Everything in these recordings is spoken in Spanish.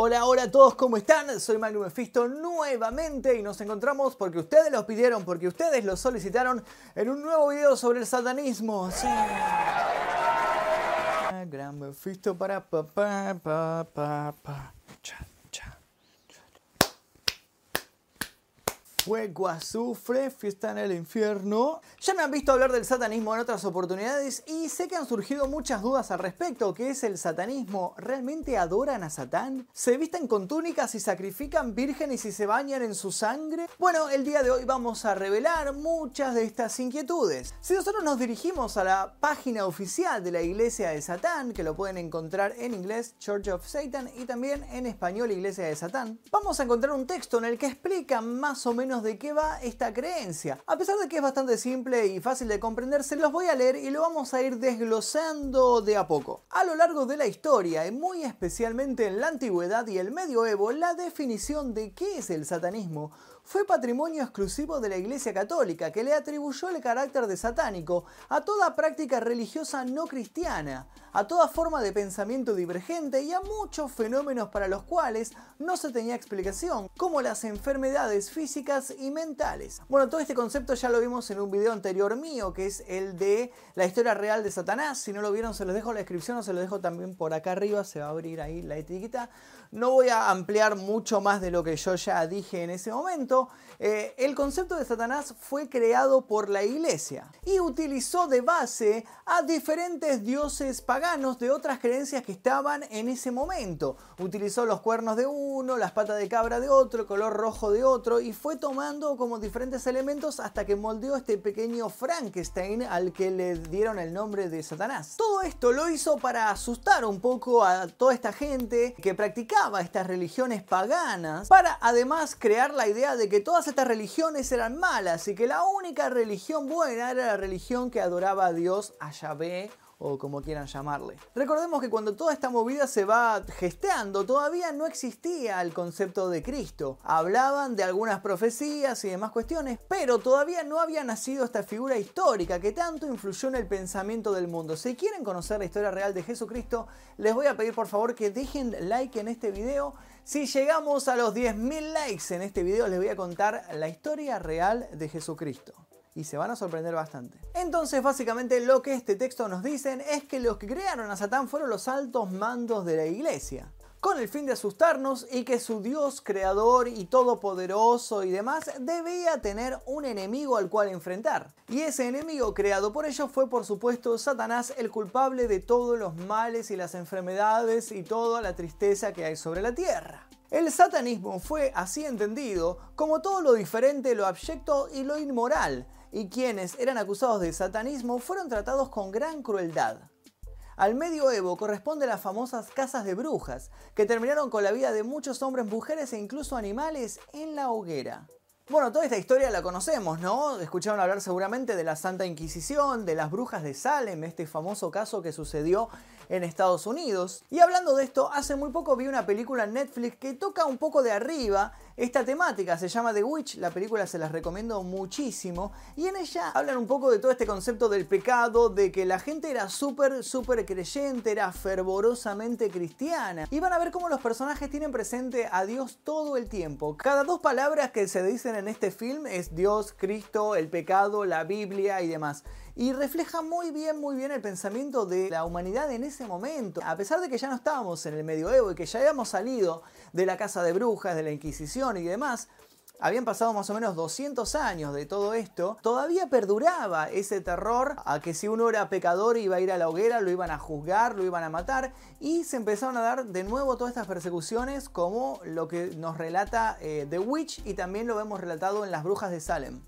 Hola, hola a todos, ¿cómo están? Soy Magnum Mephisto nuevamente y nos encontramos porque ustedes los pidieron, porque ustedes lo solicitaron en un nuevo video sobre el satanismo. Gran Mephisto para pa pa pa Fuego, azufre, fiesta en el infierno. Ya me han visto hablar del satanismo en otras oportunidades y sé que han surgido muchas dudas al respecto. ¿Qué es el satanismo? ¿Realmente adoran a Satán? ¿Se visten con túnicas y sacrifican vírgenes y se bañan en su sangre? Bueno, el día de hoy vamos a revelar muchas de estas inquietudes. Si nosotros nos dirigimos a la página oficial de la Iglesia de Satán, que lo pueden encontrar en inglés Church of Satan y también en español Iglesia de Satán, vamos a encontrar un texto en el que explica más o menos de qué va esta creencia. A pesar de que es bastante simple y fácil de comprender, se los voy a leer y lo vamos a ir desglosando de a poco. A lo largo de la historia, y muy especialmente en la antigüedad y el medioevo, la definición de qué es el satanismo fue patrimonio exclusivo de la Iglesia Católica, que le atribuyó el carácter de satánico a toda práctica religiosa no cristiana, a toda forma de pensamiento divergente y a muchos fenómenos para los cuales no se tenía explicación, como las enfermedades físicas y mentales. Bueno, todo este concepto ya lo vimos en un video anterior mío, que es el de la historia real de Satanás. Si no lo vieron, se los dejo en la descripción o se los dejo también por acá arriba, se va a abrir ahí la etiqueta. No voy a ampliar mucho más de lo que yo ya dije en ese momento. Eh, el concepto de Satanás fue creado por la iglesia y utilizó de base a diferentes dioses paganos de otras creencias que estaban en ese momento. Utilizó los cuernos de uno, las patas de cabra de otro, el color rojo de otro y fue tomando como diferentes elementos hasta que moldeó este pequeño Frankenstein al que le dieron el nombre de Satanás. Todo esto lo hizo para asustar un poco a toda esta gente que practicaba estas religiones paganas, para además crear la idea de que todas estas religiones eran malas y que la única religión buena era la religión que adoraba a Dios, a Yahvé o como quieran llamarle. Recordemos que cuando toda esta movida se va gesteando, todavía no existía el concepto de Cristo. Hablaban de algunas profecías y demás cuestiones, pero todavía no había nacido esta figura histórica que tanto influyó en el pensamiento del mundo. Si quieren conocer la historia real de Jesucristo, les voy a pedir por favor que dejen like en este video. Si llegamos a los 10.000 likes en este video, les voy a contar la historia real de Jesucristo y se van a sorprender bastante. Entonces, básicamente lo que este texto nos dicen es que los que crearon a Satán fueron los altos mandos de la iglesia con el fin de asustarnos y que su Dios creador y todopoderoso y demás debía tener un enemigo al cual enfrentar. Y ese enemigo creado por ellos fue por supuesto Satanás, el culpable de todos los males y las enfermedades y toda la tristeza que hay sobre la tierra. El satanismo fue así entendido como todo lo diferente, lo abyecto y lo inmoral, y quienes eran acusados de satanismo fueron tratados con gran crueldad. Al medioevo corresponde las famosas casas de brujas, que terminaron con la vida de muchos hombres, mujeres e incluso animales en la hoguera. Bueno, toda esta historia la conocemos, ¿no? Escucharon hablar seguramente de la Santa Inquisición, de las brujas de Salem, este famoso caso que sucedió en Estados Unidos. Y hablando de esto, hace muy poco vi una película en Netflix que toca un poco de arriba esta temática. Se llama The Witch, la película se las recomiendo muchísimo. Y en ella hablan un poco de todo este concepto del pecado, de que la gente era súper, súper creyente, era fervorosamente cristiana. Y van a ver cómo los personajes tienen presente a Dios todo el tiempo. Cada dos palabras que se dicen en este film es Dios, Cristo, el pecado, la Biblia y demás y refleja muy bien, muy bien el pensamiento de la humanidad en ese momento. A pesar de que ya no estábamos en el medioevo y que ya habíamos salido de la casa de brujas, de la Inquisición y demás, habían pasado más o menos 200 años de todo esto, todavía perduraba ese terror a que si uno era pecador iba a ir a la hoguera, lo iban a juzgar, lo iban a matar y se empezaron a dar de nuevo todas estas persecuciones como lo que nos relata eh, The Witch y también lo vemos relatado en Las Brujas de Salem.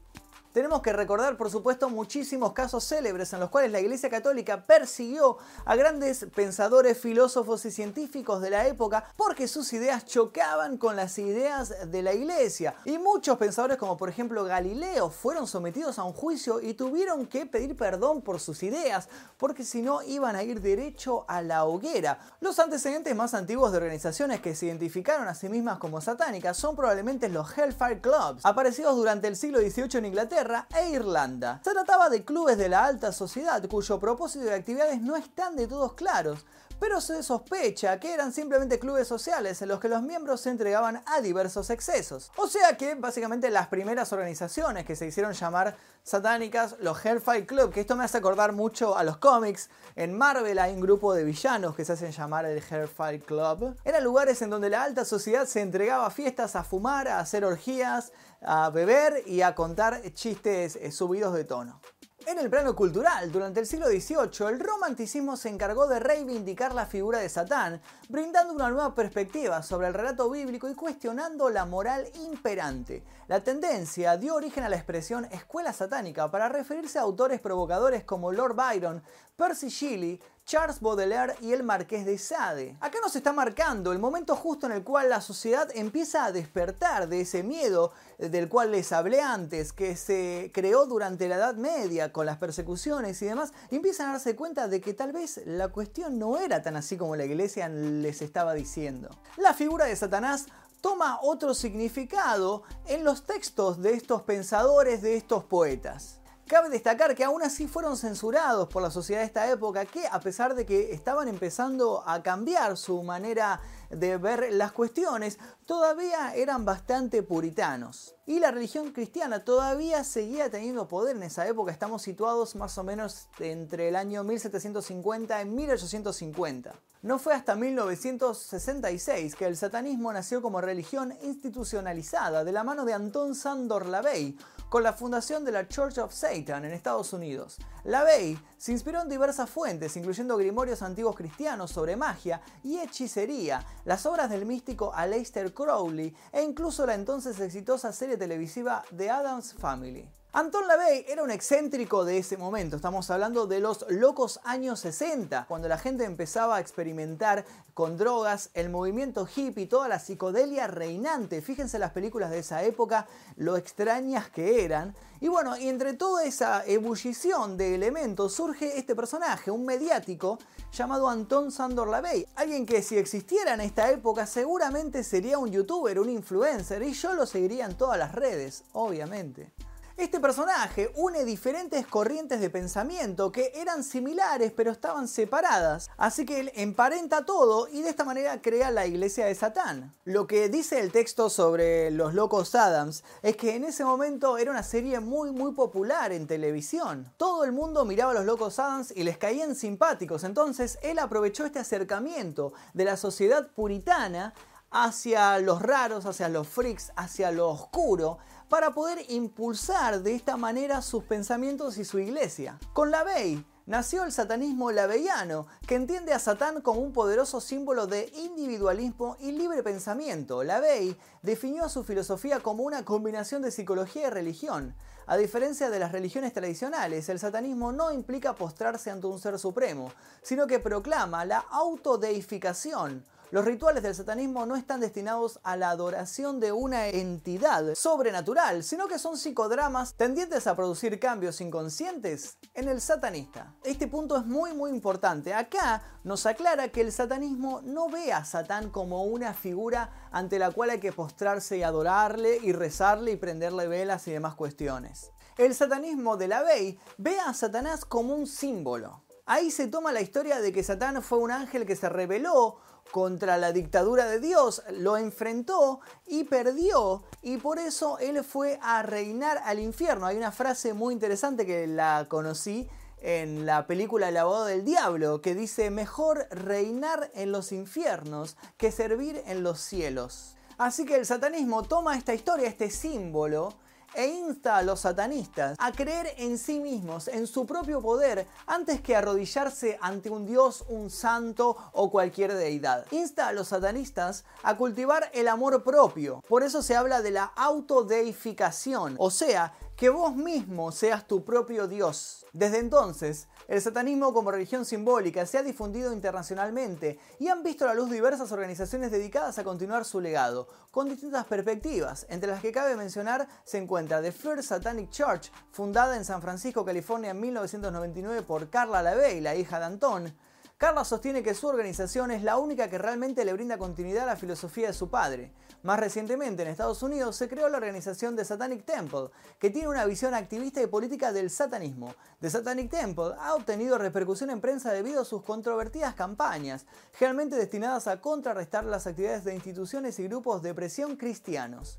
Tenemos que recordar, por supuesto, muchísimos casos célebres en los cuales la Iglesia Católica persiguió a grandes pensadores, filósofos y científicos de la época porque sus ideas chocaban con las ideas de la Iglesia. Y muchos pensadores, como por ejemplo Galileo, fueron sometidos a un juicio y tuvieron que pedir perdón por sus ideas, porque si no iban a ir derecho a la hoguera. Los antecedentes más antiguos de organizaciones que se identificaron a sí mismas como satánicas son probablemente los Hellfire Clubs, aparecidos durante el siglo XVIII en Inglaterra e Irlanda. Se trataba de clubes de la alta sociedad cuyo propósito y actividades no están de todos claros, pero se sospecha que eran simplemente clubes sociales en los que los miembros se entregaban a diversos excesos. O sea que básicamente las primeras organizaciones que se hicieron llamar satánicas, los Hellfire Club, que esto me hace acordar mucho a los cómics. En Marvel hay un grupo de villanos que se hacen llamar el Hellfire Club. Eran lugares en donde la alta sociedad se entregaba a fiestas, a fumar, a hacer orgías, a beber y a contar chistes eh, subidos de tono. En el plano cultural, durante el siglo XVIII, el romanticismo se encargó de reivindicar la figura de Satán, brindando una nueva perspectiva sobre el relato bíblico y cuestionando la moral imperante. La tendencia dio origen a la expresión escuela satánica para referirse a autores provocadores como Lord Byron, Percy Shelley, Charles Baudelaire y el Marqués de Sade. Acá nos está marcando el momento justo en el cual la sociedad empieza a despertar de ese miedo del cual les hablé antes, que se creó durante la Edad Media con las persecuciones y demás, y empiezan a darse cuenta de que tal vez la cuestión no era tan así como la iglesia les estaba diciendo. La figura de Satanás toma otro significado en los textos de estos pensadores, de estos poetas. Cabe destacar que aún así fueron censurados por la sociedad de esta época, que a pesar de que estaban empezando a cambiar su manera de ver las cuestiones, todavía eran bastante puritanos. Y la religión cristiana todavía seguía teniendo poder en esa época. Estamos situados más o menos entre el año 1750 y 1850. No fue hasta 1966 que el satanismo nació como religión institucionalizada de la mano de Anton Sandor Lavey, con la fundación de la Church of Satan en Estados Unidos. LaVey se inspiró en diversas fuentes, incluyendo grimorios antiguos cristianos sobre magia y hechicería, las obras del místico Aleister Crowley e incluso la entonces exitosa serie televisiva The Addams Family. Anton LaVey era un excéntrico de ese momento, estamos hablando de los locos años 60, cuando la gente empezaba a experimentar con drogas, el movimiento hippie, toda la psicodelia reinante. Fíjense las películas de esa época, lo extrañas que eran. Y bueno, y entre toda esa ebullición de elementos surge este personaje, un mediático llamado Anton Sandor LaVey. Alguien que si existiera en esta época seguramente sería un youtuber, un influencer, y yo lo seguiría en todas las redes, obviamente. Este personaje une diferentes corrientes de pensamiento que eran similares pero estaban separadas, así que él emparenta todo y de esta manera crea la iglesia de Satán. Lo que dice el texto sobre los locos Adams es que en ese momento era una serie muy muy popular en televisión. Todo el mundo miraba a los locos Adams y les caían simpáticos, entonces él aprovechó este acercamiento de la sociedad puritana hacia los raros, hacia los freaks, hacia lo oscuro, para poder impulsar de esta manera sus pensamientos y su iglesia. Con la Bey nació el satanismo laveiano, que entiende a Satán como un poderoso símbolo de individualismo y libre pensamiento. Lavey definió su filosofía como una combinación de psicología y religión. A diferencia de las religiones tradicionales, el satanismo no implica postrarse ante un ser supremo, sino que proclama la autodeificación, los rituales del satanismo no están destinados a la adoración de una entidad sobrenatural, sino que son psicodramas tendientes a producir cambios inconscientes en el satanista. Este punto es muy muy importante. Acá nos aclara que el satanismo no ve a Satán como una figura ante la cual hay que postrarse y adorarle y rezarle y prenderle velas y demás cuestiones. El satanismo de la Bey ve a Satanás como un símbolo. Ahí se toma la historia de que Satán fue un ángel que se rebeló contra la dictadura de Dios, lo enfrentó y perdió y por eso él fue a reinar al infierno. Hay una frase muy interesante que la conocí en la película El abogado del diablo que dice mejor reinar en los infiernos que servir en los cielos. Así que el satanismo toma esta historia, este símbolo, e insta a los satanistas a creer en sí mismos, en su propio poder, antes que arrodillarse ante un dios, un santo o cualquier deidad. Insta a los satanistas a cultivar el amor propio. Por eso se habla de la autodeificación, o sea, que vos mismo seas tu propio Dios. Desde entonces, el satanismo como religión simbólica se ha difundido internacionalmente y han visto la luz diversas organizaciones dedicadas a continuar su legado, con distintas perspectivas, entre las que cabe mencionar se encuentra The First Satanic Church, fundada en San Francisco, California en 1999 por Carla LaVey, la hija de Antón, Carla sostiene que su organización es la única que realmente le brinda continuidad a la filosofía de su padre. Más recientemente, en Estados Unidos, se creó la organización The Satanic Temple, que tiene una visión activista y política del satanismo. The Satanic Temple ha obtenido repercusión en prensa debido a sus controvertidas campañas, generalmente destinadas a contrarrestar las actividades de instituciones y grupos de presión cristianos.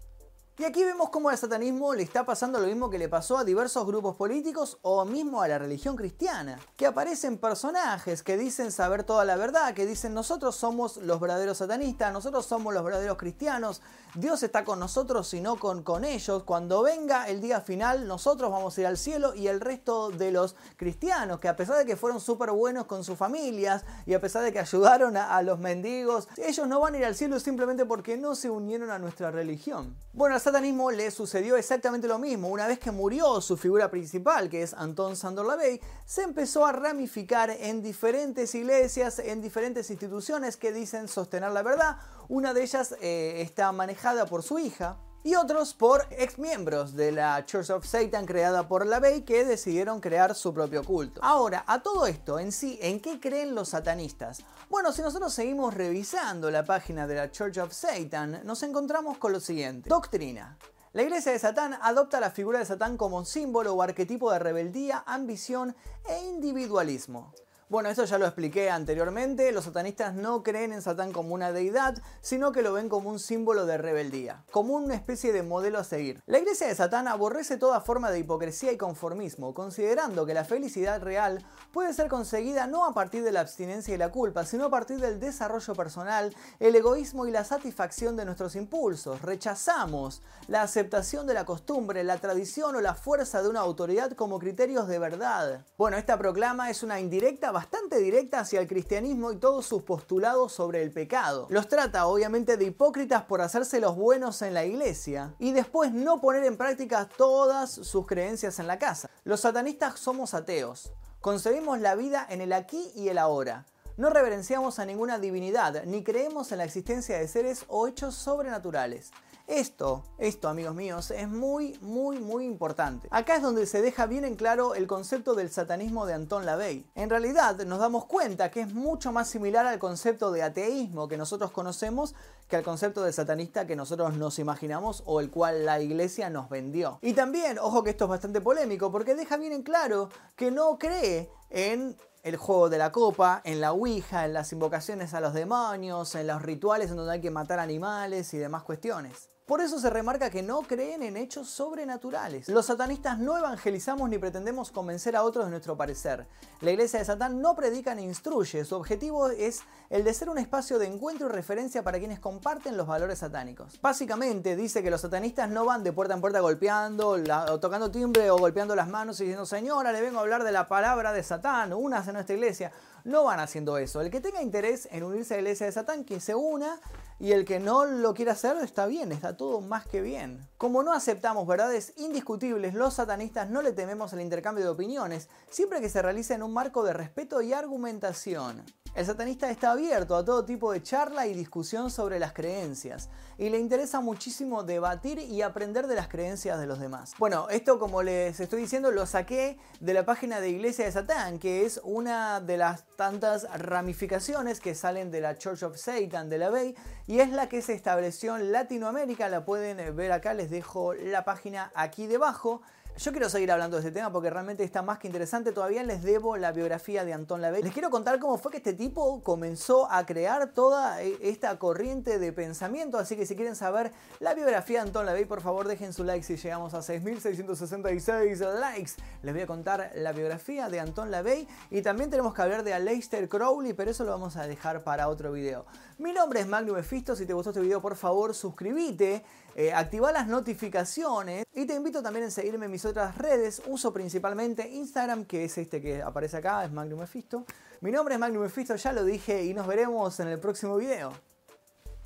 Y aquí vemos cómo al satanismo le está pasando lo mismo que le pasó a diversos grupos políticos o mismo a la religión cristiana, que aparecen personajes que dicen saber toda la verdad, que dicen nosotros somos los verdaderos satanistas, nosotros somos los verdaderos cristianos, Dios está con nosotros y no con, con ellos, cuando venga el día final nosotros vamos a ir al cielo y el resto de los cristianos, que a pesar de que fueron súper buenos con sus familias y a pesar de que ayudaron a, a, los mendigos, ellos no van a ir al cielo simplemente porque no se unieron a nuestra religión. Bueno, satanismo le sucedió exactamente lo mismo. Una vez que murió su figura principal, que es Anton Sandor Lavey, se empezó a ramificar en diferentes iglesias, en diferentes instituciones que dicen sostener la verdad. Una de ellas eh, está manejada por su hija, y otros por ex miembros de la Church of Satan creada por LaVey que decidieron crear su propio culto. Ahora, a todo esto en sí, ¿en qué creen los satanistas? Bueno, si nosotros seguimos revisando la página de la Church of Satan, nos encontramos con lo siguiente. Doctrina. La iglesia de Satán adopta la figura de Satán como símbolo o arquetipo de rebeldía, ambición e individualismo. Bueno, esto ya lo expliqué anteriormente, los satanistas no creen en Satán como una deidad, sino que lo ven como un símbolo de rebeldía, como una especie de modelo a seguir. La iglesia de Satán aborrece toda forma de hipocresía y conformismo, considerando que la felicidad real puede ser conseguida no a partir de la abstinencia y la culpa, sino a partir del desarrollo personal, el egoísmo y la satisfacción de nuestros impulsos. Rechazamos la aceptación de la costumbre, la tradición o la fuerza de una autoridad como criterios de verdad. Bueno, esta proclama es una indirecta bastante directa hacia el cristianismo y todos sus postulados sobre el pecado. Los trata obviamente de hipócritas por hacerse los buenos en la iglesia y después no poner en práctica todas sus creencias en la casa. Los satanistas somos ateos. Concebimos la vida en el aquí y el ahora. No reverenciamos a ninguna divinidad, ni creemos en la existencia de seres o hechos sobrenaturales. Esto, esto amigos míos, es muy, muy, muy importante. Acá es donde se deja bien en claro el concepto del satanismo de Anton LaVey. En realidad nos damos cuenta que es mucho más similar al concepto de ateísmo que nosotros conocemos que al concepto de satanista que nosotros nos imaginamos o el cual la iglesia nos vendió. Y también, ojo que esto es bastante polémico, porque deja bien en claro que no cree en el juego de la copa, en la Ouija, en las invocaciones a los demonios, en los rituales en donde hay que matar animales y demás cuestiones. Por eso se remarca que no creen en hechos sobrenaturales. Los satanistas no evangelizamos ni pretendemos convencer a otros de nuestro parecer. La iglesia de Satán no predica ni instruye. Su objetivo es el de ser un espacio de encuentro y referencia para quienes comparten los valores satánicos. Básicamente dice que los satanistas no van de puerta en puerta golpeando, tocando timbre o golpeando las manos y diciendo, señora, le vengo a hablar de la palabra de Satán, unas en nuestra iglesia. No van haciendo eso. El que tenga interés en unirse a la iglesia de Satán, que se una y el que no lo quiera hacer está bien, está todo más que bien. Como no aceptamos verdades indiscutibles, los satanistas no le tememos al intercambio de opiniones, siempre que se realice en un marco de respeto y argumentación. El satanista está abierto a todo tipo de charla y discusión sobre las creencias y le interesa muchísimo debatir y aprender de las creencias de los demás. Bueno, esto como les estoy diciendo lo saqué de la página de Iglesia de Satán, que es una de las tantas ramificaciones que salen de la Church of Satan de la Bay y es la que se estableció en Latinoamérica, la pueden ver acá, les dejo la página aquí debajo. Yo quiero seguir hablando de este tema porque realmente está más que interesante. Todavía les debo la biografía de Anton LaVey. Les quiero contar cómo fue que este tipo comenzó a crear toda e, esta corriente de pensamiento. Así que si quieren saber la biografía de Anton LaVey, por favor dejen su like si llegamos a 6.666 likes. Les voy a contar la biografía de Anton LaVey y también tenemos que hablar de Aleister Crowley, pero eso lo vamos a dejar para otro video. Mi nombre es Magnum Efisto. Si te gustó este video, por favor suscríbete eh, activa las notificaciones y te invito también a seguirme en mis otras redes. Uso principalmente Instagram, que es este que aparece acá, es Magnum Mephisto. Mi nombre es Magnum Mephisto, ya lo dije, y nos veremos en el próximo video.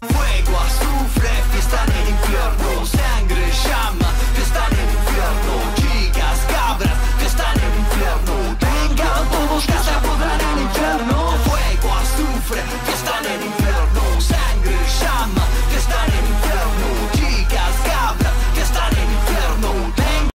Fuego, azufre, fiesta en el infierno, sangre, llama, fiesta en el infierno, chicas, cabras, fiesta en el infierno, vengan todos que se podrán el infierno, fuego, azufre, fiesta en el infierno, sangre, llama, fiesta en el infierno.